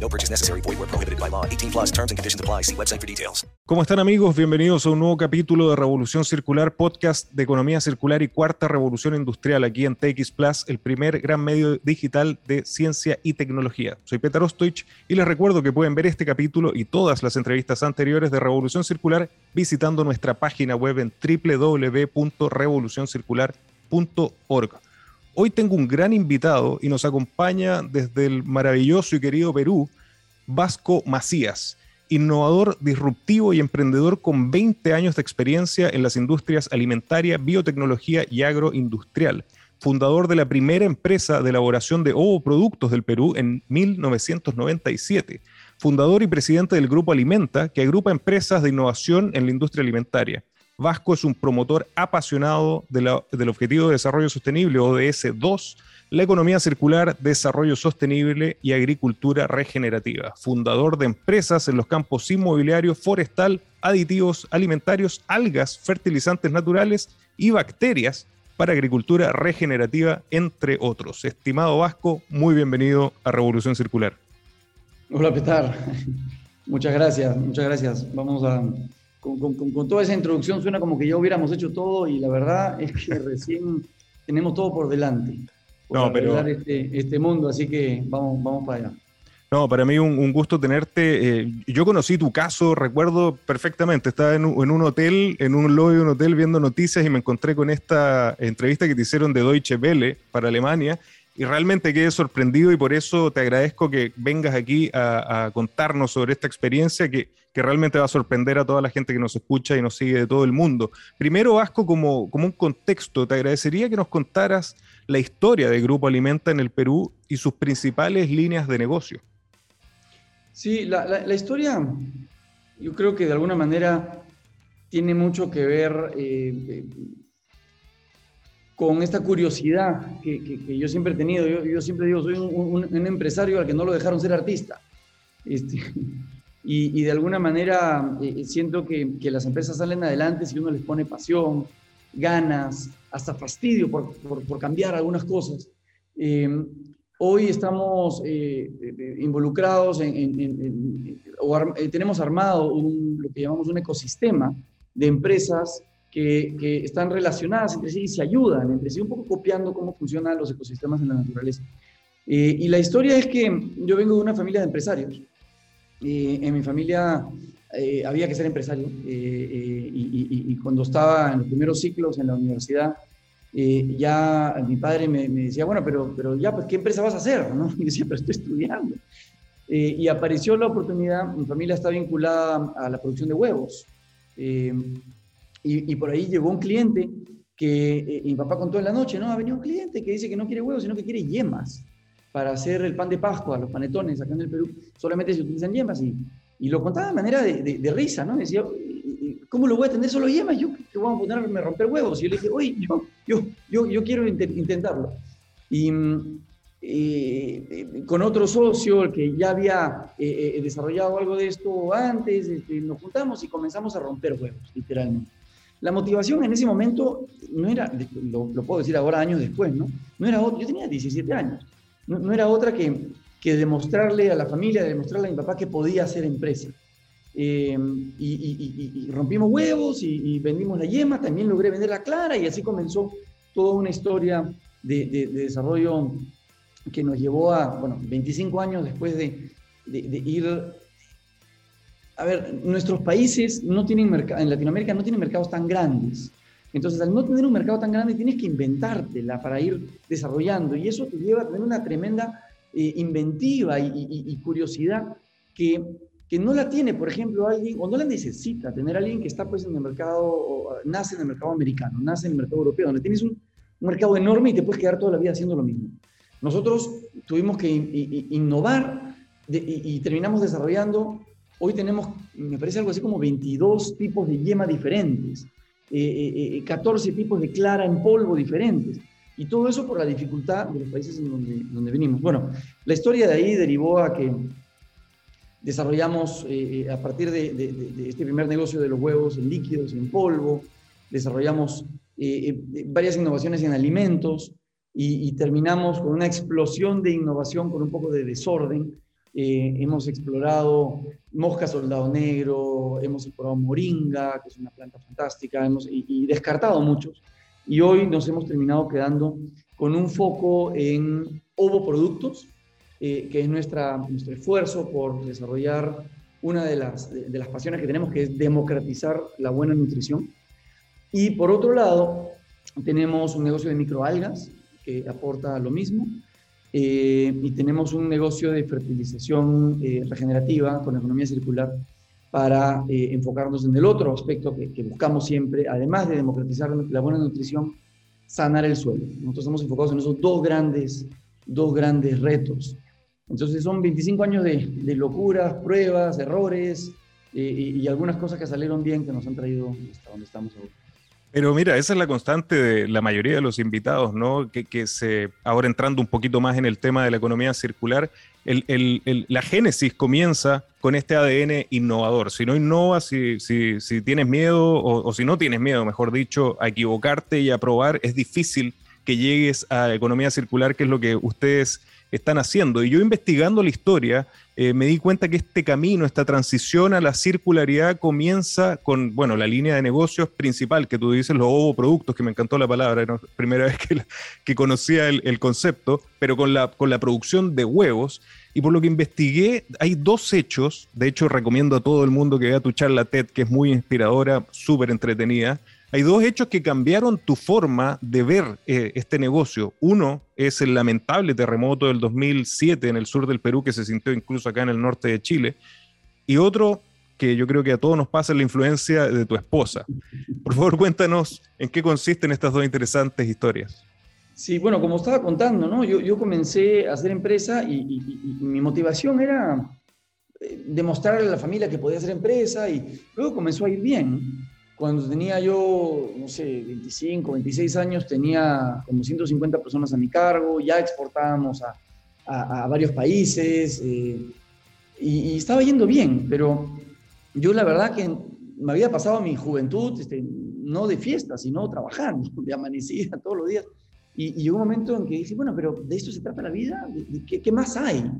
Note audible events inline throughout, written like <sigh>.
No purchase necessary. Void where prohibited by law. 18 plus terms and conditions apply. See website for details. ¿Cómo están amigos? Bienvenidos a un nuevo capítulo de Revolución Circular, podcast de economía circular y cuarta revolución industrial aquí en TX Plus, el primer gran medio digital de ciencia y tecnología. Soy Peter Ostoich y les recuerdo que pueden ver este capítulo y todas las entrevistas anteriores de Revolución Circular visitando nuestra página web en www.revolucioncircular.org. Hoy tengo un gran invitado y nos acompaña desde el maravilloso y querido Perú, Vasco Macías, innovador, disruptivo y emprendedor con 20 años de experiencia en las industrias alimentaria, biotecnología y agroindustrial. Fundador de la primera empresa de elaboración de ovoproductos del Perú en 1997. Fundador y presidente del Grupo Alimenta, que agrupa empresas de innovación en la industria alimentaria. Vasco es un promotor apasionado del Objetivo de Desarrollo Sostenible, ODS 2, la economía circular, desarrollo sostenible y agricultura regenerativa. Fundador de empresas en los campos inmobiliario, forestal, aditivos alimentarios, algas, fertilizantes naturales y bacterias para agricultura regenerativa, entre otros. Estimado Vasco, muy bienvenido a Revolución Circular. Hola, Petar. <laughs> Muchas gracias, muchas gracias. Vamos a. Con, con- con- con toda esa introducción suena como que ya hubiéramos hecho todo y la verdad <laughs> es que recién tenemos todo por delante. Por No, pero- este, este mundo, así que vamos, vamos para allá. No, para mí un, un gusto tenerte. eh, yo conocí tu caso, recuerdo perfectamente. Estaba en un, en un hotel, en un lobby de un hotel viendo noticias y me encontré con esta entrevista que te hicieron de Deutsche Welle para Alemania y realmente quedé sorprendido y por eso te agradezco que vengas aquí a, a contarnos sobre esta experiencia que, que realmente va a sorprender a toda la gente que nos escucha y nos sigue de todo el mundo. Primero, Vasco, como, como un contexto, te agradecería que nos contaras la historia de Grupo Alimenta en el Perú y sus principales líneas de negocio. Sí, la, historia, yo creo que de alguna manera tiene mucho que ver eh, eh, con esta curiosidad que, yo siempre he tenido. Yo, siempre digo, soy un empresario al que no lo dejaron ser artista. Este, y, y de alguna manera eh, siento que, que las empresas salen adelante si uno les pone pasión, ganas, hasta fastidio por, por- por cambiar algunas cosas. Eh, hoy estamos eh, eh, involucrados en- en- en- o ar- eh, tenemos armado un- lo que llamamos un ecosistema de empresas que, que están relacionadas entre sí y se ayudan entre sí, un poco copiando cómo funcionan los ecosistemas en la naturaleza. Eh, y la historia es que yo vengo de una familia de empresarios. Eh, en mi familia eh, había que ser empresario eh, eh, y, y- y cuando estaba en los primeros ciclos en la universidad, eh, ya mi padre me, me decía, bueno, pero, pero ya, pues, ¿qué empresa vas a hacer? ¿no? <laughs> Y decía, pero estoy estudiando. Y apareció la oportunidad, mi familia está vinculada a la producción de huevos. Y, y por ahí llegó un cliente que eh, mi papá contó en la noche, ¿no? Ha venido un cliente que dice que no quiere huevos, sino que quiere yemas para hacer el pan de Pascua, los panetones acá en el Perú, solamente se utilizan yemas. Y, y lo contaba de manera de, de- de risa, ¿no? Decía, ¿cómo lo voy a tener solo yemas? Yo que voy a ponerme a romper huevos. Y yo le dije, oye, yo, yo, yo, yo quiero inte- intentarlo. Y mm, eh, con otro socio, el que ya había eh, eh, desarrollado algo de esto antes, este, nos juntamos y comenzamos a romper huevos, literalmente. La motivación en ese momento no era, lo, lo puedo decir ahora años después, ¿no? No era yo tenía 17 años, no, era otra que, que demostrarle a la familia, demostrarle a mi papá que podía hacer empresa. Eh, y, rompimos huevos y, vendimos la yema, también logré vender la clara y así comenzó toda una historia de, de- de desarrollo que nos llevó a, bueno, 25 años después de, ir a ver, nuestros países no tienen en Latinoamérica no tienen mercados tan grandes. Entonces, al no tener un mercado tan grande, tienes que inventártela para ir desarrollando. Y eso te lleva a tener una tremenda eh, inventiva y, curiosidad que, que, no la tiene, por ejemplo, alguien, o no la necesita tener alguien que está pues en el mercado, o, nace en el mercado americano, nace en el mercado europeo, donde tienes un, mercado enorme y te puedes quedar toda la vida haciendo lo mismo. Nosotros tuvimos que innovar y, terminamos desarrollando, hoy tenemos, me parece algo así como 22 tipos de yema diferentes, 14 eh, eh, tipos de clara en polvo diferentes. Y todo eso por la dificultad de los países en donde, venimos. Bueno, la historia de ahí derivó a que desarrollamos, eh, a partir de, este primer negocio de los huevos en líquidos en polvo, desarrollamos varias innovaciones en alimentos y, terminamos con una explosión de innovación con un poco de desorden eh, hemos explorado mosca soldado negro, hemos explorado moringa, que es una planta fantástica, hemos, y, descartado muchos. Y hoy nos hemos terminado quedando con un foco en ovoproductos, eh, que es nuestra, nuestro esfuerzo por desarrollar una de las, de las pasiones que tenemos, que es democratizar la buena nutrición. Y por otro lado, tenemos un negocio de microalgas que aporta lo mismo. Eh, y tenemos un negocio de fertilización eh, regenerativa con economía circular para eh, enfocarnos en el otro aspecto que, buscamos siempre, además de democratizar la buena nutrición, sanar el suelo. Nosotros estamos enfocados en esos dos grandes, dos grandes retos. Entonces son 25 años de, de locuras, pruebas, errores y, y, algunas cosas que salieron bien que nos han traído hasta donde estamos ahora. Pero mira, esa es la constante de la mayoría de los invitados, ¿no? Que, se, ahora entrando un poquito más en el tema de la economía circular, la génesis comienza con este ADN innovador. Si no innovas, si, si, tienes miedo, o, si no tienes miedo, mejor dicho, a equivocarte y a probar, es difícil que llegues a economía circular, que es lo que ustedes están haciendo. Y yo investigando la historia, eh, me di cuenta que este camino, esta transición a la circularidad comienza con, bueno, la línea de negocios principal, que tú dices, los ovoproductos, que me encantó la palabra, era la primera <laughs> vez que, conocía el, concepto, pero con la, con la producción de huevos. Y por lo que investigué, hay dos hechos, de hecho recomiendo a todo el mundo que vea tu charla TED, que es muy inspiradora, súper entretenida, hay dos hechos que cambiaron tu forma de ver eh, este negocio. Uno es el lamentable terremoto del 2007 en el sur del Perú que se sintió incluso acá en el norte de Chile. Y otro que yo creo que a todos nos pasa la influencia de tu esposa. Por favor, cuéntanos en qué consisten estas dos interesantes historias. Sí, bueno, como estaba contando, ¿no? yo, comencé a hacer empresa y, mi motivación era eh, demostrarle a la familia que podía hacer empresa y luego comenzó a ir bien. Cuando tenía yo, no sé, 25, 26 años, tenía como 150 personas a mi cargo, ya exportábamos a, a, varios países eh, y, estaba yendo bien, pero yo la verdad que me había pasado mi juventud este, no de fiesta, sino trabajando, <laughs> de amanecida todos los días. Y, llegó un momento en que dije, bueno, pero de esto se trata la vida, ¿qué, qué más hay?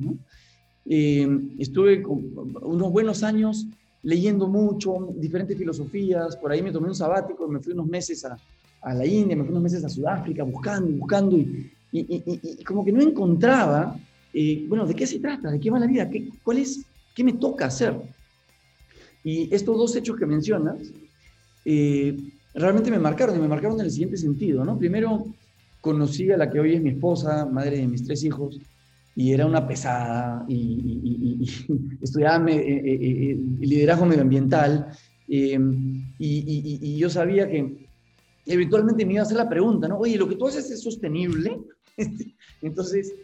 Eh, estuve unos buenos años leyendo mucho, diferentes filosofías, por ahí me tomé un sabático, me fui unos meses a, a la India, me fui unos meses a Sudáfrica, buscando, buscando, y, y, y, como que no encontraba, eh, bueno, ¿de qué se trata? ¿De qué va la vida? ¿Qué, ¿Cuál es? ¿Qué me toca hacer? Y estos dos hechos que mencionas, eh, realmente me marcaron, y me marcaron en el siguiente sentido, ¿no? Primero, conocí a la que hoy es mi esposa, madre de mis tres hijos, y era una pesada y, <laughs> estudiaba eh, eh, eh, liderazgo medioambiental y, yo sabía que eventualmente me iba a hacer la pregunta, ¿no? Oye, ¿lo que tú haces es sostenible? <laughs> Entonces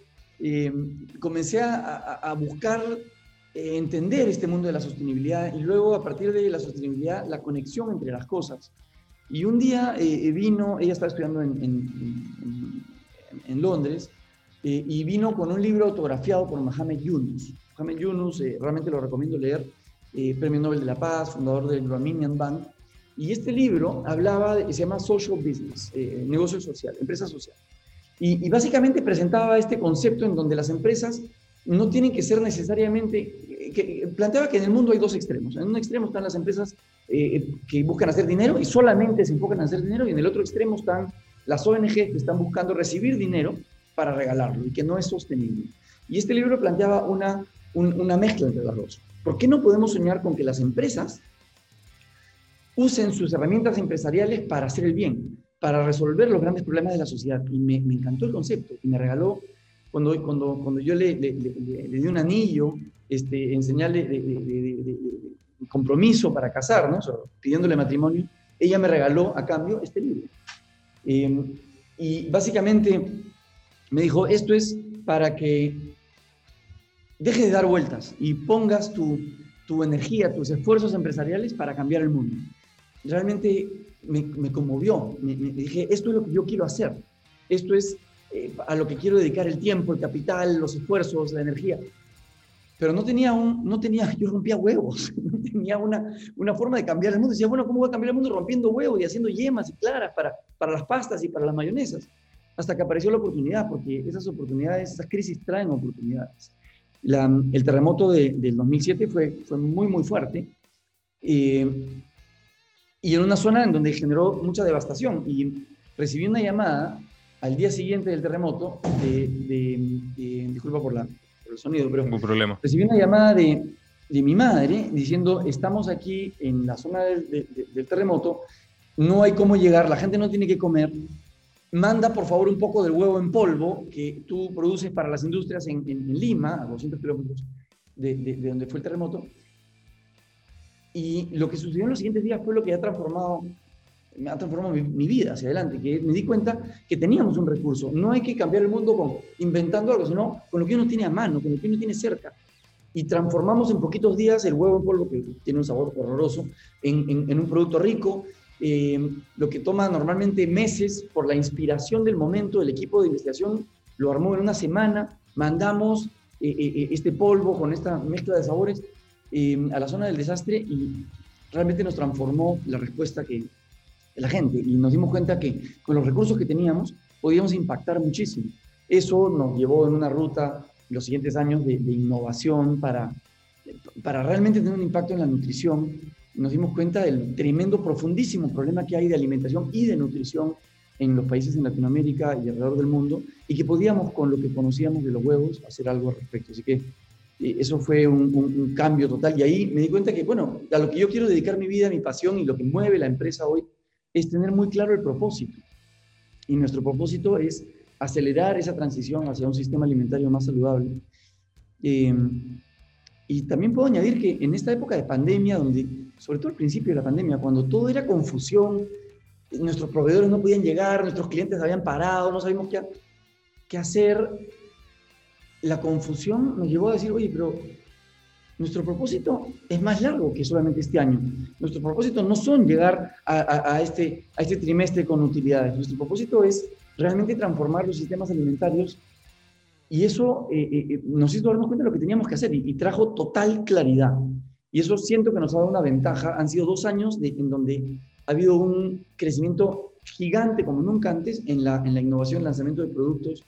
comencé a, buscar entender este mundo de la sostenibilidad y luego a partir de la sostenibilidad la conexión entre las cosas. Y un día vino, ella estaba estudiando en, en, en Londres, eh, y vino con un libro autografiado por Mohamed Yunus. Mohamed Yunus, eh, realmente lo recomiendo leer, eh, Premio Nobel de la Paz, fundador del Graminian Bank. Y este libro hablaba, de, se llama Social Business, negocio social, empresa social. Y, y, básicamente presentaba este concepto en donde las empresas no tienen que ser necesariamente, que, planteaba que en el mundo hay dos extremos. En un extremo están las empresas que buscan hacer dinero y solamente se enfocan en hacer dinero, y en el otro extremo están las ONG que están buscando recibir dinero para regalarlo y que no es sostenible. Y este libro planteaba una, una mezcla entre las dos. ¿Por qué no podemos soñar con que las empresas usen sus herramientas empresariales para hacer el bien, para resolver los grandes problemas de la sociedad? Y me, encantó el concepto y me regaló, cuando, cuando, cuando yo le, le, di un anillo este, en señal de, compromiso para casarnos, pidiéndole matrimonio, ella me regaló a cambio este libro. Eh, y básicamente me dijo, esto es para que deje de dar vueltas y pongas tu, tu energía, tus esfuerzos empresariales para cambiar el mundo. Realmente me, me conmovió, me, dije, esto es lo que yo quiero hacer, esto es eh, a lo que quiero dedicar el tiempo, el capital, los esfuerzos, la energía. Pero no tenía un, no tenía, yo rompía huevos, <laughs> no tenía una, una forma de cambiar el mundo. Decía, bueno, ¿cómo voy a cambiar el mundo rompiendo huevos y haciendo yemas y claras para, para las pastas y para las mayonesas? Hasta que apareció la oportunidad, porque esas oportunidades, esas crisis traen oportunidades el terremoto de, del 2007 fue, fue muy, muy fuerte. Eh, y en una zona en donde generó mucha devastación. Y recibí una llamada al día siguiente del terremoto, de, disculpa por, la, el sonido, pero Ningún problema. recibí una llamada de, de mi madre diciendo, estamos aquí en la zona del terremoto, no hay cómo llegar, la gente no tiene que comer, manda por favor un poco del huevo en polvo que tú produces para las industrias en, Lima, a 200 kilómetros de, de, donde fue el terremoto. Y lo que sucedió en los siguientes días fue lo que ha transformado, ha transformado mi, vida hacia adelante, que me di cuenta que teníamos un recurso. No hay que cambiar el mundo con, inventando algo, sino con lo que uno tiene a mano, con lo que uno tiene cerca. Y transformamos en poquitos días el huevo en polvo, que tiene un sabor horroroso, en un producto rico, eh, lo que toma normalmente meses por la inspiración del momento, el equipo de investigación lo armó en una semana, mandamos eh, eh, este polvo con esta mezcla de sabores a la zona del desastre y realmente nos transformó la respuesta que la gente y nos dimos cuenta que con los recursos que teníamos podíamos impactar muchísimo. Eso nos llevó en una ruta los siguientes años de, de innovación para, para realmente tener un impacto en la nutrición, nos dimos cuenta del tremendo, profundísimo problema que hay de alimentación y de nutrición en los países en Latinoamérica y alrededor del mundo, y que podíamos, con lo que conocíamos de los huevos, hacer algo al respecto. Así que eh, eso fue un, cambio total. Y ahí me di cuenta que, bueno, a lo que yo quiero dedicar mi vida, mi pasión y lo que mueve la empresa hoy es tener muy claro el propósito. Y nuestro propósito es acelerar esa transición hacia un sistema alimentario más saludable. Eh, y también puedo añadir que en esta época de pandemia, donde sobre todo al principio de la pandemia, cuando todo era confusión, nuestros proveedores no podían llegar, nuestros clientes habían parado, no sabíamos qué, qué hacer, la confusión nos llevó a decir, oye, pero nuestro propósito es más largo que solamente este año. Nuestro propósito no son llegar a, este, a este trimestre con utilidades. Nuestro propósito es realmente transformar los sistemas alimentarios y eso eh, eh, eh, nos hizo darnos cuenta de lo que teníamos que hacer y trajo total claridad. Y eso siento que nos ha dado una ventaja. Han sido dos años en donde ha habido un crecimiento gigante como nunca antes en la, en la innovación, lanzamiento de productos.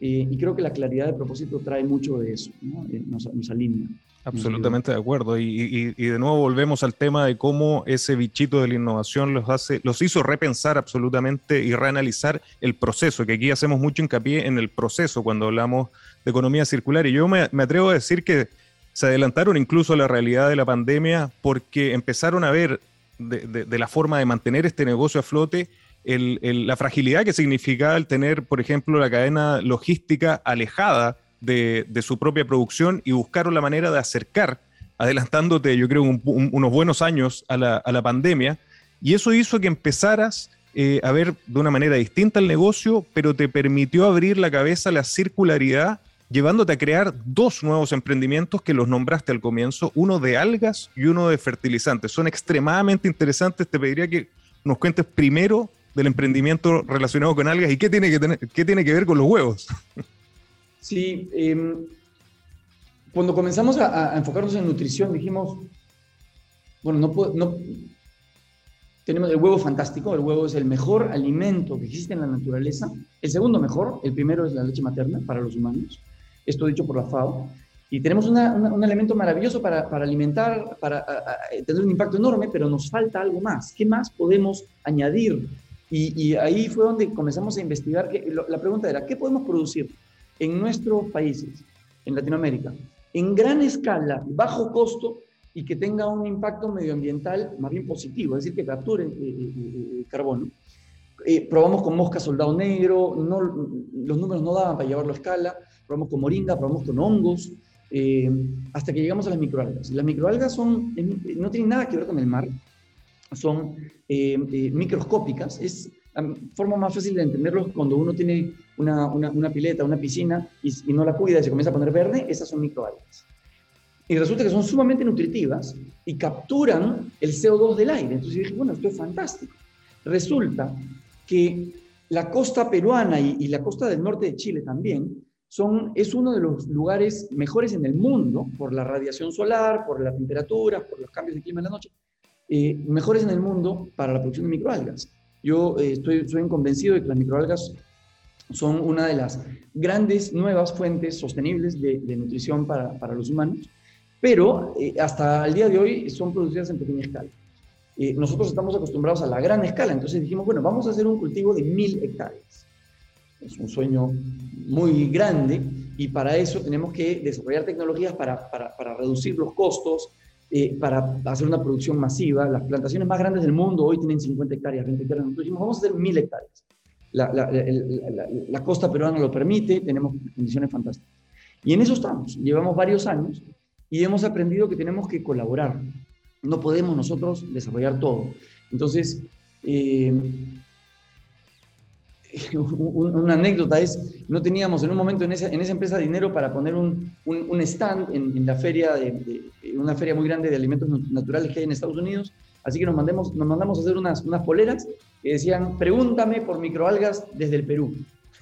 Eh, y creo que la claridad de propósito trae mucho de eso, eh, nos, nos, alinea. Absolutamente de acuerdo. Y, y, de nuevo volvemos al tema de cómo ese bichito de la innovación los, hace, los hizo repensar absolutamente y reanalizar el proceso, que aquí hacemos mucho hincapié en el proceso cuando hablamos de economía circular. Y yo me, me atrevo a decir que se adelantaron incluso a la realidad de la pandemia porque empezaron a ver de, la forma de mantener este negocio a flote la fragilidad que significaba el tener, por ejemplo, la cadena logística alejada de, su propia producción y buscaron la manera de acercar, adelantándote, yo creo, unos buenos años a la, pandemia. Y eso hizo que empezaras eh, a ver de una manera distinta el negocio, pero te permitió abrir la cabeza a la circularidad llevándote a crear dos nuevos emprendimientos que los nombraste al comienzo, uno de algas y uno de fertilizantes. Son extremadamente interesantes. Te pediría que nos cuentes primero del emprendimiento relacionado con algas y qué tiene que, tener, qué tiene que ver con los huevos. <laughs> Sí, em, cuando comenzamos a, enfocarnos en nutrición dijimos, bueno, no, no tenemos el huevo fantástico, el huevo es el mejor alimento que existe en la naturaleza, el segundo mejor, el primero es la leche materna para los humanos, esto dicho por la FAO, y tenemos un elemento maravilloso para, alimentar, para tener un impacto enorme, pero nos falta algo más. ¿Qué más podemos añadir? Y, ahí fue donde comenzamos a investigar. Que, la pregunta era, ¿qué podemos producir en nuestros países, en Latinoamérica, en gran escala, bajo costo y que tenga un impacto medioambiental más bien positivo, es decir, que capture eh, carbono. probamos con mosca soldado negro, no, los números no daban para llevarlo a escala, probamos con moringa, probamos con hongos, hasta que llegamos a las microalgas. Las microalgas son, no tienen nada que ver con el mar, son microscópicas, es la forma más fácil de entenderlo cuando uno tiene una, una, pileta, una piscina y, no la cuida y se comienza a poner verde, esas son microalgas. Y resulta que son sumamente nutritivas y capturan el CO2 del aire. Entonces dije, bueno, esto es fantástico. Resulta que la costa peruana y, y la costa del norte de Chile también son, es uno de los lugares mejores en el mundo por la radiación solar, por la temperatura, por los cambios de clima en la noche, eh, mejores en el mundo para la producción de microalgas. Yo eh, estoy, convencido de que las microalgas son una de las grandes nuevas fuentes sostenibles de, nutrición para, para, los humanos, pero eh, hasta el día de hoy son producidas en pequeña escala. Eh, nosotros estamos acostumbrados a la gran escala, entonces dijimos, bueno, vamos a hacer un cultivo de mil hectáreas. Es un sueño muy grande y para eso tenemos que desarrollar tecnologías para, para, para reducir los costos, eh, para hacer una producción masiva. Las plantaciones más grandes del mundo hoy tienen 50 hectáreas, 20 hectáreas. Nosotros dijimos, vamos a hacer 1000 hectáreas. La, la, la, costa peruana lo permite, tenemos condiciones fantásticas. Y en eso estamos. Llevamos varios años y hemos aprendido que tenemos que colaborar. No podemos nosotros desarrollar todo. Entonces, eh, <laughs> una anécdota es, no teníamos en un momento en esa, en esa empresa dinero para poner un, un, stand en, la feria, de, una feria muy grande de alimentos naturales que hay en Estados Unidos, así que nos, mandemos, nos mandamos a hacer unas, unas poleras que decían, pregúntame por microalgas desde el Perú.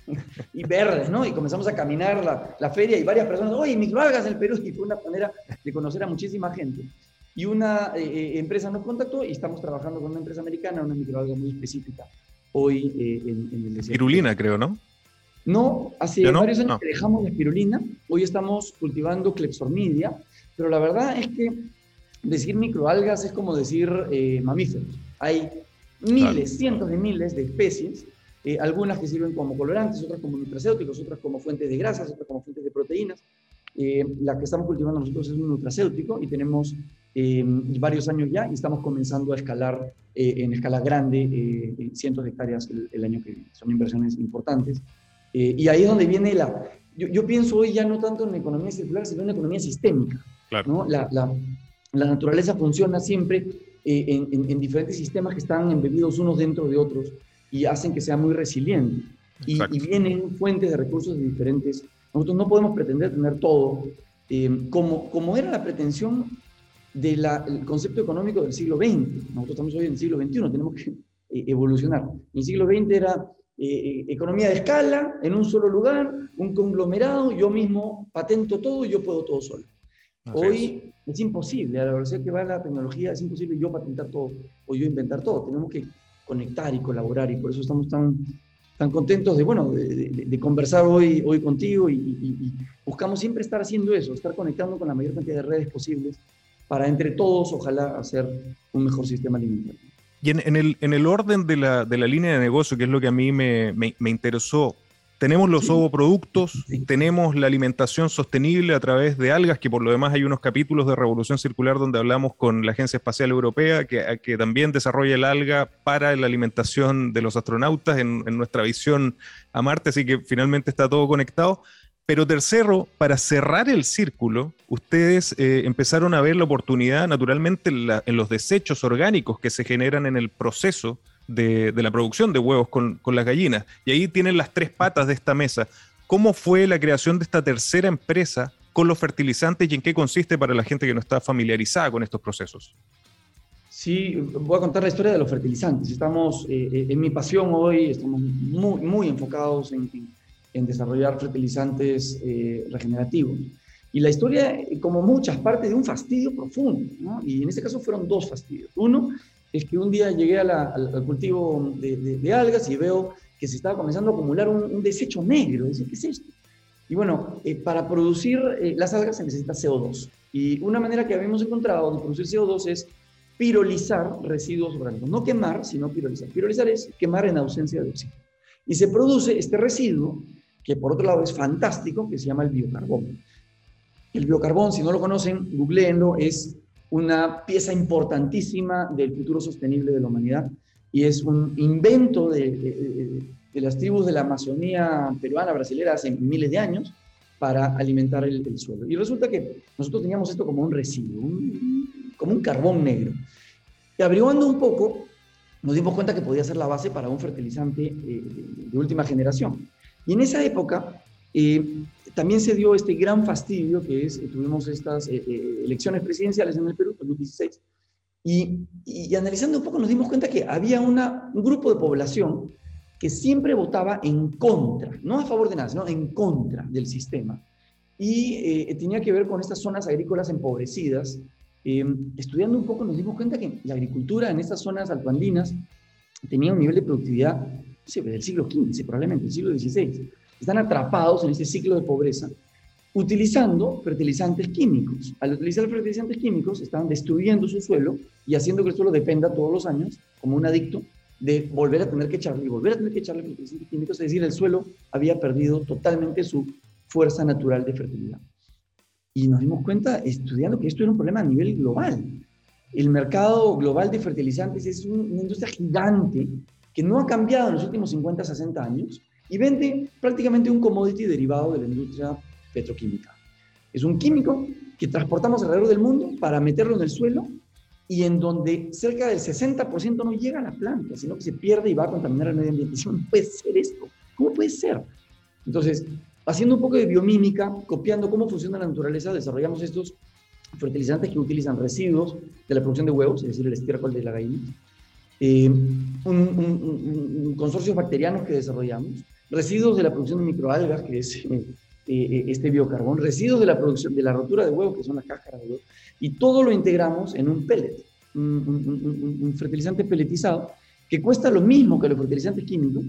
<laughs> y verdes, ¿no? Y comenzamos a caminar la, la feria y varias personas, oye, microalgas del Perú, <laughs> y fue una manera de conocer a muchísima gente. Y una eh, eh, empresa nos contactó y estamos trabajando con una empresa americana, una microalga muy específica hoy eh, en, en, el desierto. Espirulina, creo, ¿no? No, hace varios años que dejamos la espirulina. Hoy estamos cultivando Clepsormidia, pero la verdad es que decir microalgas es como decir eh, mamíferos. Hay miles, cientos de miles de especies, eh, algunas que sirven como colorantes, otras como nutracéuticos, otras como fuentes de grasas, otras como fuentes de proteínas. la que estamos cultivando nosotros es un nutracéutico y tenemos varios años ya y estamos comenzando a escalar eh, en escala grande eh, cientos de hectáreas el, año que viene. Son inversiones importantes. Eh, y ahí es donde viene la... Yo, pienso hoy ya no tanto en economía circular, sino en economía sistémica. ¿no? La, la, la, naturaleza funciona siempre en, en, diferentes sistemas que están embebidos unos dentro de otros y hacen que sea muy resiliente. Y, y, vienen fuentes de recursos de diferentes... Nosotros no podemos pretender tener todo. como, como era la pretensión del concepto económico del siglo XX. Nosotros estamos hoy en el siglo XXI, tenemos que eh, evolucionar. En el siglo XX era eh, eh, economía de escala, en un solo lugar, un conglomerado, yo mismo patento todo y yo puedo todo solo. hoy es. imposible, a la velocidad que va la tecnología, es imposible yo patentar todo o yo inventar todo. Tenemos que conectar y colaborar y por eso estamos tan, tan contentos de, bueno, de, conversar hoy, hoy contigo y, y buscamos siempre estar haciendo eso, estar conectando con la mayor cantidad de redes posibles para entre todos, ojalá, hacer un mejor sistema alimentario. Y en, el, en el, orden de la, de la, línea de negocio, que es lo que a mí me, me, interesó, tenemos los ovoproductos, tenemos la alimentación sostenible a través de algas, que por lo demás hay unos capítulos de Revolución Circular donde hablamos con la Agencia Espacial Europea, que, que también desarrolla el alga para la alimentación de los astronautas en, en nuestra visión a Marte, así que finalmente está todo conectado. Pero tercero, para cerrar el círculo, ustedes eh, empezaron a ver la oportunidad naturalmente en, los desechos orgánicos que se generan en el proceso de, la producción de huevos con, las gallinas. Y ahí tienen las tres patas de esta mesa. ¿Cómo fue la creación de esta tercera empresa con los fertilizantes y en qué consiste para la gente que no está familiarizada con estos procesos? Sí, voy a contar la historia de los fertilizantes. Estamos, eh, eh, en mi pasión hoy, estamos muy, muy enfocados en en desarrollar fertilizantes eh, regenerativos. Y la historia, como muchas, parte de un fastidio profundo, ¿no? Y en este caso fueron dos fastidios. Uno es que un día llegué al, cultivo de, algas y veo que se estaba comenzando a acumular un, desecho negro. Dice, ¿qué es esto? Y bueno, eh, para producir eh, las algas se necesita CO2. Y una manera que habíamos encontrado de producir CO2 es pirolizar residuos orgánicos. No quemar, sino pirolizar. Pirolizar es quemar en ausencia de oxígeno. Y se produce este residuo que por otro lado es fantástico, que se llama el biocarbono. El biocarbón, si no lo conocen, googleenlo, es una pieza importantísima del futuro sostenible de la humanidad y es un invento de, las tribus de la Amazonía peruana, brasilera, hace miles de años para alimentar el, suelo. Y resulta que nosotros teníamos esto como un residuo, como un carbón negro. Y averiguando un poco, nos dimos cuenta que podía ser la base para un fertilizante eh, de última generación. Y en esa época eh, también se dio este gran fastidio que es, tuvimos estas eh, elecciones presidenciales en el Perú, 2016, y, y, analizando un poco nos dimos cuenta que había una, un grupo de población que siempre votaba en contra, no a favor de nada, sino en contra del sistema. Y eh, tenía que ver con estas zonas agrícolas empobrecidas. Eh, estudiando un poco nos dimos cuenta que la agricultura en estas zonas altoandinas tenía un nivel de productividad del siglo XV, probablemente, del siglo XVI. Están atrapados en ese ciclo de pobreza utilizando fertilizantes químicos. Al utilizar fertilizantes químicos, estaban destruyendo su suelo y haciendo que el suelo dependa todos los años, como un adicto, de volver a tener que echarle y volver a tener que echarle fertilizantes químicos, es decir, el suelo había perdido totalmente su fuerza natural de fertilidad. Y nos dimos cuenta, estudiando, que esto era un problema a nivel global. El mercado global de fertilizantes es una industria gigante que no ha cambiado en los últimos 50, 60 años y vende prácticamente un commodity derivado de la industria petroquímica. Es un químico que transportamos alrededor del mundo para meterlo en el suelo y en donde cerca del 60% no llega a la planta, sino que se pierde y va a contaminar el medio ambiente. ¿Cómo puede ser esto? ¿Cómo puede ser? Entonces, haciendo un poco de biomímica, copiando cómo funciona la naturaleza, desarrollamos estos fertilizantes que utilizan residuos de la producción de huevos, es decir, el estiércol de la gallina, eh, un, consorcio bacteriano que desarrollamos, residuos de la producción de microalgas, que es eh, eh, este biocarbón, residuos de la producción, de la rotura de huevos, que son las cáscaras de huevo, y todo lo integramos en un pellet, un, fertilizante pelletizado, que cuesta lo mismo que los fertilizantes químicos.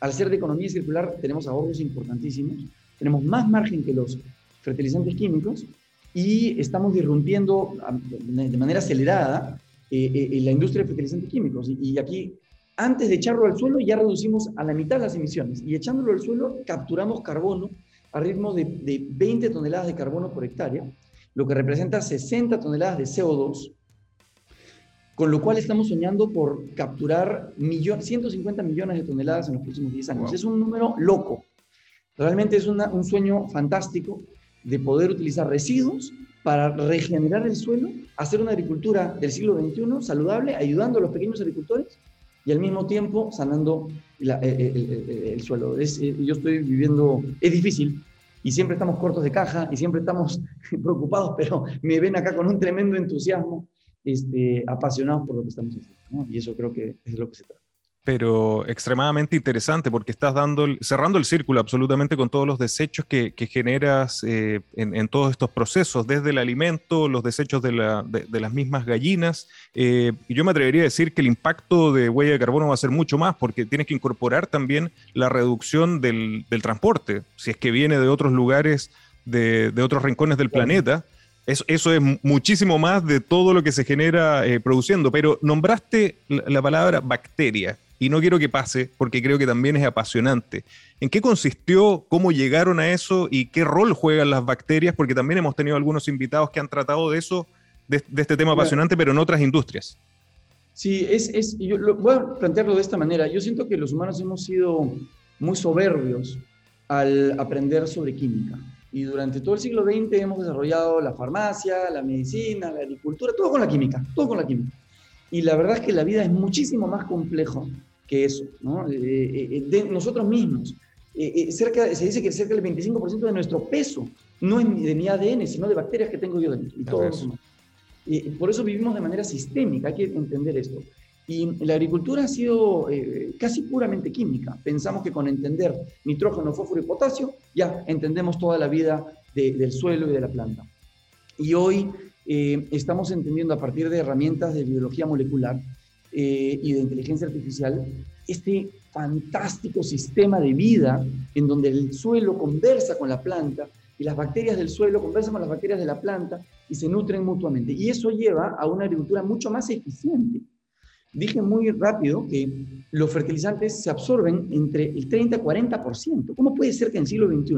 Al ser de economía circular tenemos ahorros importantísimos, tenemos más margen que los fertilizantes químicos y estamos disrumpiendo de manera acelerada eh, la industria de fertilizantes químicos. Y, y aquí antes de echarlo al suelo ya reducimos a la mitad las emisiones y echándolo al suelo capturamos carbono a ritmo de, 20 toneladas de carbono por hectárea, lo que representa 60 toneladas de CO2, con lo cual estamos soñando por capturar 150 millones de toneladas en los próximos 10 años. Es un número loco. Realmente es un sueño fantástico de poder utilizar residuos para regenerar el suelo, hacer una agricultura del siglo XXI saludable, ayudando a los pequeños agricultores y al mismo tiempo sanando el, suelo. Es, eh, yo estoy viviendo, es difícil y siempre estamos cortos de caja y siempre estamos <laughs> preocupados, pero me ven acá con un tremendo entusiasmo, este, apasionados por lo que estamos haciendo. Y eso creo que es de lo que se trata pero extremadamente interesante porque estás dando, cerrando el círculo absolutamente con todos los desechos que, generas eh, en, todos estos procesos, desde el alimento, los desechos de, las mismas gallinas. Eh, y yo me atrevería a decir que el impacto de huella de carbono va a ser mucho más porque tienes que incorporar también la reducción del, transporte, si es que viene de otros lugares, de, otros rincones del planeta. Eso, eso, es muchísimo más de todo lo que se genera eh, produciendo, pero nombraste la palabra bacteria y no quiero que pase porque creo que también es apasionante. ¿En qué consistió, cómo llegaron a eso y qué rol juegan las bacterias? Porque también hemos tenido algunos invitados que han tratado de eso, de, este tema apasionante, pero en otras industrias. Sí, es, es yo voy a plantearlo de esta manera. Yo siento que los humanos hemos sido muy soberbios al aprender sobre química. Y durante todo el siglo XX hemos desarrollado la farmacia, la medicina, la agricultura, todo con la química, todo con la química. Y la verdad es que la vida es muchísimo más complejo que eso, ¿no? Eh, eh, eh, de nosotros mismos. cerca, se dice que cerca del 25% de nuestro peso no es de mi ADN, sino de bacterias que tengo yo dentro. Y todo eso. por eso vivimos de manera sistémica, hay que entender esto. Y la agricultura ha sido casi puramente química. Pensamos que con entender nitrógeno, fósforo y potasio, ya entendemos toda la vida del suelo y de la planta. Y hoy eh, estamos entendiendo a partir de herramientas de biología molecular eh, y de inteligencia artificial este fantástico sistema de vida en donde el suelo conversa con la planta y las bacterias del suelo conversan con las bacterias de la planta y se nutren mutuamente. Y eso lleva a una agricultura mucho más eficiente. Dije muy rápido que los fertilizantes se absorben entre el 30 y 40%. ¿Cómo puede ser que en el siglo XXI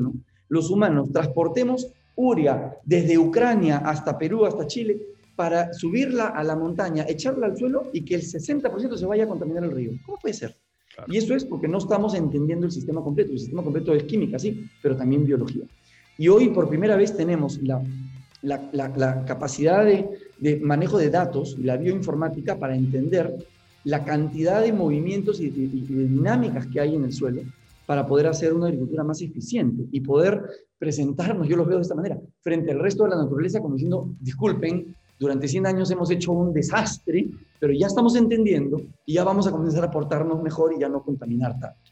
los humanos transportemos uria desde Ucrania hasta Perú, hasta Chile, para subirla a la montaña, echarla al suelo y que el 60% se vaya a contaminar el río. ¿Cómo puede ser? Y eso es porque no estamos entendiendo el sistema completo. El sistema completo es química, sí, pero también biología. Y hoy por primera vez tenemos la, la, la, capacidad de, de, manejo de datos la bioinformática para entender la cantidad de movimientos y de, y de dinámicas que hay en el suelo para poder hacer una agricultura más eficiente y poder presentarnos, yo lo veo de esta manera, frente al resto de la naturaleza como diciendo, disculpen, durante 100 años hemos hecho un desastre, pero ya estamos entendiendo y ya vamos a comenzar a portarnos mejor y ya no contaminar tanto.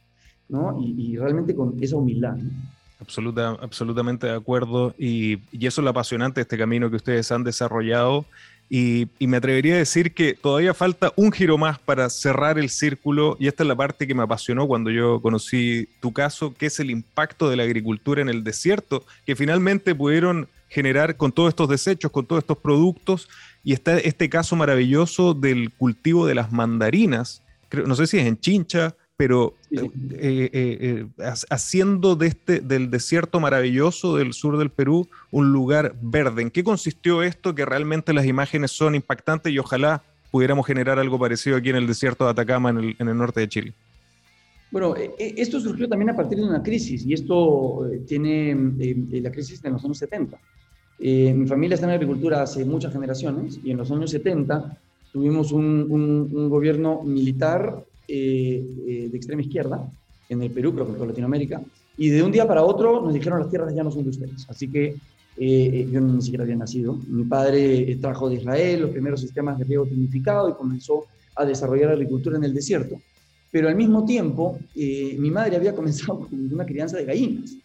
¿no? Y, y realmente con esa humildad. ¿no? Absoluta, absolutamente de acuerdo. Y, y, eso es lo apasionante de este camino que ustedes han desarrollado. Y, y, me atrevería a decir que todavía falta un giro más para cerrar el círculo. Y esta es la parte que me apasionó cuando yo conocí tu caso, que es el impacto de la agricultura en el desierto, que finalmente pudieron generar con todos estos desechos, con todos estos productos. Y está este caso maravilloso del cultivo de las mandarinas. No sé si es en Chincha, pero sí. Eh, eh, eh, haciendo de este, del desierto maravilloso del sur del Perú un lugar verde. ¿En qué consistió esto? Que realmente las imágenes son impactantes y ojalá pudiéramos generar algo parecido aquí en el desierto de Atacama, en el, en el norte de Chile. Bueno, esto surgió también a partir de una crisis y esto tiene la crisis de los años 70. Eh, mi familia está en agricultura hace muchas generaciones y en los años 70 tuvimos un, un, un gobierno militar eh, eh, de extrema izquierda en el Perú, creo que en Latinoamérica, y de un día para otro nos dijeron las tierras ya no son de ustedes. Así que eh, yo ni siquiera había nacido. Mi padre trajo de Israel los primeros sistemas de riego tecnificado y comenzó a desarrollar agricultura en el desierto. Pero al mismo tiempo, eh, mi madre había comenzado <laughs> con una crianza de gallinas.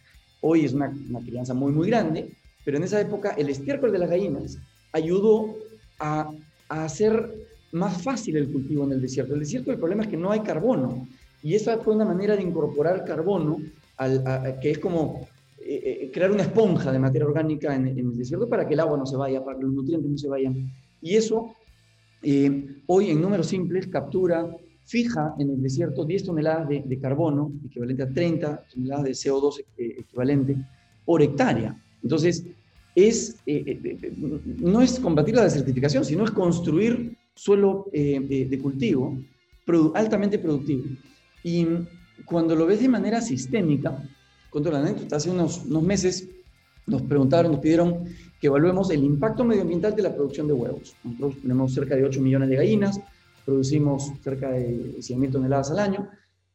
Hoy es una, una crianza muy, muy grande, pero en esa época el estiércol de las gallinas ayudó a, a hacer más fácil el cultivo en el desierto. El desierto el problema es que no hay carbono y esa fue una manera de incorporar carbono al, a, que es como eh, eh, crear una esponja de materia orgánica en, en, el desierto para que el agua no se vaya, para que los nutrientes no se vayan. Y eso eh, hoy en números simples captura, fija en el desierto 10 toneladas de, de carbono, equivalente a 30 toneladas de CO2 eh, equivalente por hectárea. Entonces, es, eh, no es combatir la desertificación, sino es construir suelo eh, de cultivo produ altamente productivo. Y cuando lo ves de manera sistémica, contra la anécdota, hace unos, unos meses nos preguntaron, nos pidieron que evaluemos el impacto medioambiental de la producción de huevos. Nosotros tenemos cerca de 8 millones de gallinas, producimos cerca de 100.000 toneladas al año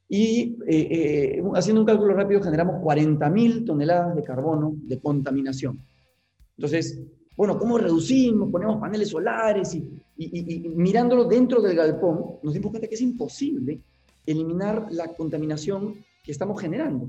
y eh, eh, haciendo un cálculo rápido generamos 40.000 toneladas de carbono de contaminación. Entonces, bueno, ¿cómo reducimos? Ponemos paneles solares y, y, y, y, mirándolo dentro del galpón, nos dimos cuenta que es imposible eliminar la contaminación que estamos generando.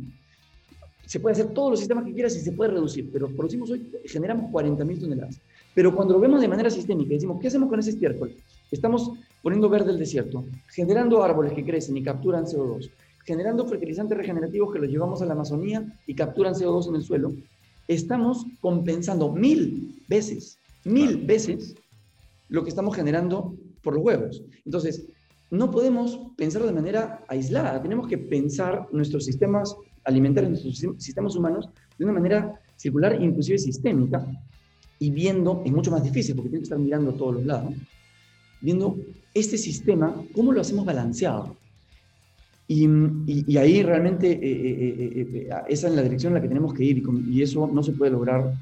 Se puede hacer todos los sistemas que quieras y se puede reducir, pero producimos hoy, generamos 40.000 toneladas. Pero cuando lo vemos de manera sistémica, decimos, ¿qué hacemos con ese estiércol? Estamos poniendo verde el desierto, generando árboles que crecen y capturan CO2, generando fertilizantes regenerativos que los llevamos a la Amazonía y capturan CO2 en el suelo. Estamos compensando mil veces, mil claro. veces lo que estamos generando por los huevos. Entonces, no podemos pensar de manera aislada, tenemos que pensar nuestros sistemas alimentarios, nuestros sistemas humanos de una manera circular, inclusive sistémica, y viendo, es mucho más difícil porque tiene que estar mirando a todos los lados, viendo este sistema, cómo lo hacemos balanceado. Y, y, y ahí realmente eh, eh, eh, esa es la dirección en la que tenemos que ir y, y eso no se puede lograr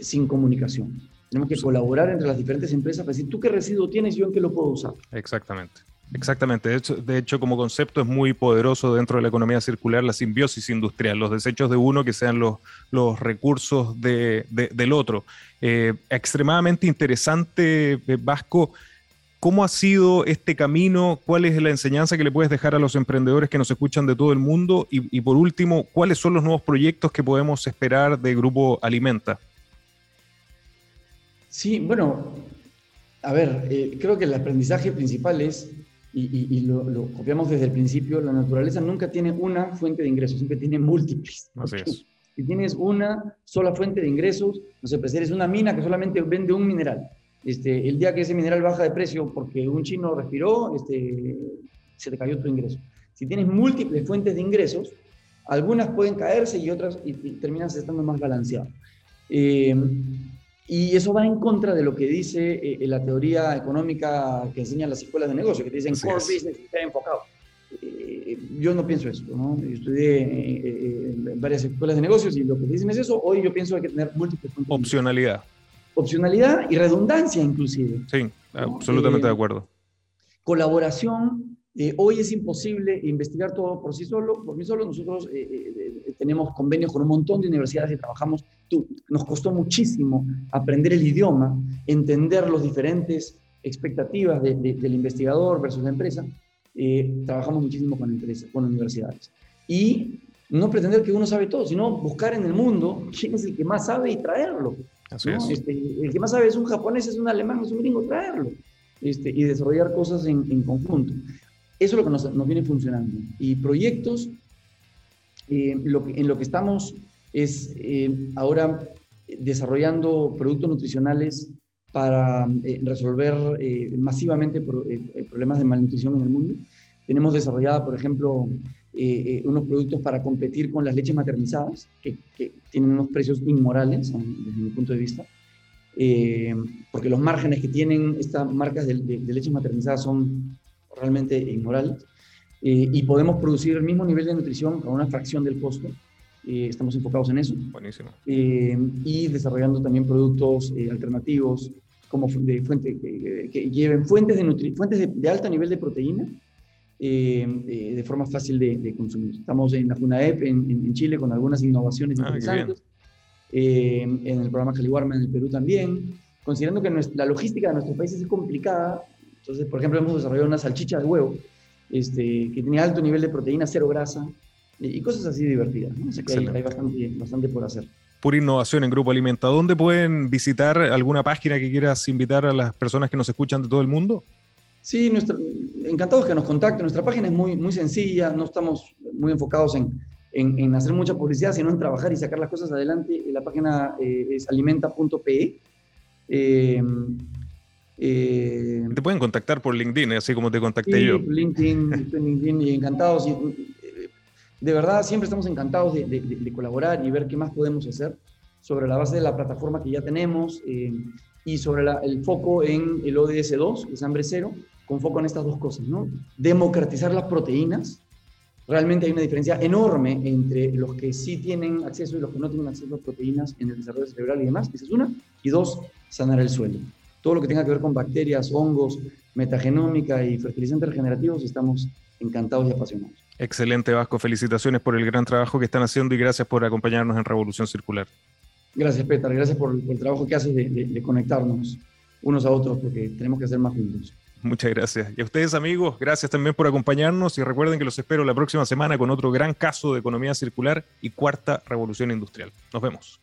sin comunicación. Tenemos que colaborar entre las diferentes empresas para decir, tú qué residuo tienes y yo en qué lo puedo usar. Exactamente. Exactamente, de hecho, de hecho, como concepto es muy poderoso dentro de la economía circular la simbiosis industrial, los desechos de uno que sean los, los recursos de, de, del otro. Eh, extremadamente interesante, eh, Vasco, ¿cómo ha sido este camino? ¿Cuál es la enseñanza que le puedes dejar a los emprendedores que nos escuchan de todo el mundo? Y, y por último, ¿cuáles son los nuevos proyectos que podemos esperar de Grupo Alimenta? Sí, bueno, a ver, eh, creo que el aprendizaje principal es y, y, y lo, lo, copiamos desde el principio, la naturaleza nunca tiene una fuente de ingresos, siempre tiene múltiples. <laughs> Así es. Si tienes una sola fuente de ingresos, no sé, pues eres una mina que solamente vende un mineral. Este, el día que ese mineral baja de precio porque un chino respiró, este, se te cayó tu ingreso. Si tienes múltiples fuentes de ingresos, algunas pueden caerse y otras y, y terminas estando más balanceado. Eh, y eso va en contra de lo que dice eh, la teoría económica que enseñan las escuelas de negocio, que te dicen Así core es. business está enfocado. Eh, yo no pienso eso, ¿no? Yo estudié eh, eh, en varias escuelas de negocios y lo que dicen es eso. Hoy yo pienso que hay que tener múltiples fuentes de Opcionalidad. y redundancia inclusive. Sí, absolutamente Eh, de acuerdo. Colaboración, eh, hoy es imposible investigar todo por sí solo, por mí solo. Nosotros eh, eh, eh, tenemos convenios con un montón de universidades y trabajamos. Tú, nos costó muchísimo aprender el idioma, entender las diferentes expectativas de- de- del investigador versus la empresa. Eh, trabajamos muchísimo con empresas, con universidades. Y no pretender que uno sabe todo, sino buscar en el mundo quién es el que más sabe y traerlo. Así ¿no? es. Este, el que más sabe es un japonés, es un alemán, es un gringo, traerlo. Este, y desarrollar cosas en, en conjunto. Eso es lo que nos, nos viene funcionando. Y proyectos, eh, lo que- en lo que estamos es eh, ahora desarrollando productos nutricionales para eh, resolver masivamente pro- problemas de malnutrición en el mundo. Tenemos desarrollada, por ejemplo, eh, eh, unos productos para competir con las leches maternizadas, que, que tienen unos precios inmorales, desde mi punto de vista, eh, porque los márgenes que tienen estas marcas de, de- de leches maternizadas son realmente inmorales, eh, y podemos producir el mismo nivel de nutrición con una fracción del costo. Eh, estamos enfocados en eso Buenísimo. eh, y desarrollando también productos alternativos como de fuente, que, que lleven fuentes, de, nutri- fuentes de, de alto nivel de proteína eh, eh, de forma fácil de, de consumir. Estamos en la FUNAEP en, en- Chile con algunas innovaciones Ah, interesantes, eh, en el programa Caliwarma en el Perú también, considerando que nuestra- la logística de nuestros países es complicada. Entonces, por ejemplo, hemos desarrollado una salchicha de huevo este, que tiene alto nivel de proteína, cero grasa, y cosas así divertidas. ¿no? Así que hay, hay bastante, bastante por hacer. Pura innovación en Grupo Alimenta. ¿Dónde pueden visitar alguna página que quieras invitar a las personas que nos escuchan de todo el mundo? Sí, nuestra- encantados que nos contacten. Nuestra página es muy, muy sencilla, no estamos muy enfocados en, en- en hacer mucha publicidad, sino en trabajar y sacar las cosas adelante. La página eh, es alimenta.pe. Eh, eh, Te pueden contactar por LinkedIn, así como te contacté sí, yo. LinkedIn, LinkedIn y encantados. y, eh, de verdad, siempre estamos encantados de, de- de- colaborar y ver qué más podemos hacer sobre la base de la plataforma que ya tenemos eh, y sobre la- el foco en el ODS 2, que es hambre cero, con foco en estas dos cosas, ¿no? Democratizar las proteínas. Realmente hay una diferencia enorme entre los que sí tienen acceso y los que no tienen acceso a proteínas en el desarrollo cerebral y demás. Esa es una. Y dos, sanar el suelo. Todo lo que tenga que ver con bacterias, hongos, metagenómica y fertilizantes regenerativos, estamos encantados y apasionados. Excelente, Vasco. Felicitaciones por el gran trabajo que están haciendo y gracias por acompañarnos en Revolución Circular. Gracias, Petar. Gracias por, el trabajo que haces de, de- de conectarnos unos a otros, porque tenemos que hacer más juntos. Muchas gracias. Y a ustedes, amigos, gracias también por acompañarnos y recuerden que los espero la próxima semana con otro gran caso de economía circular y cuarta revolución industrial. Nos vemos.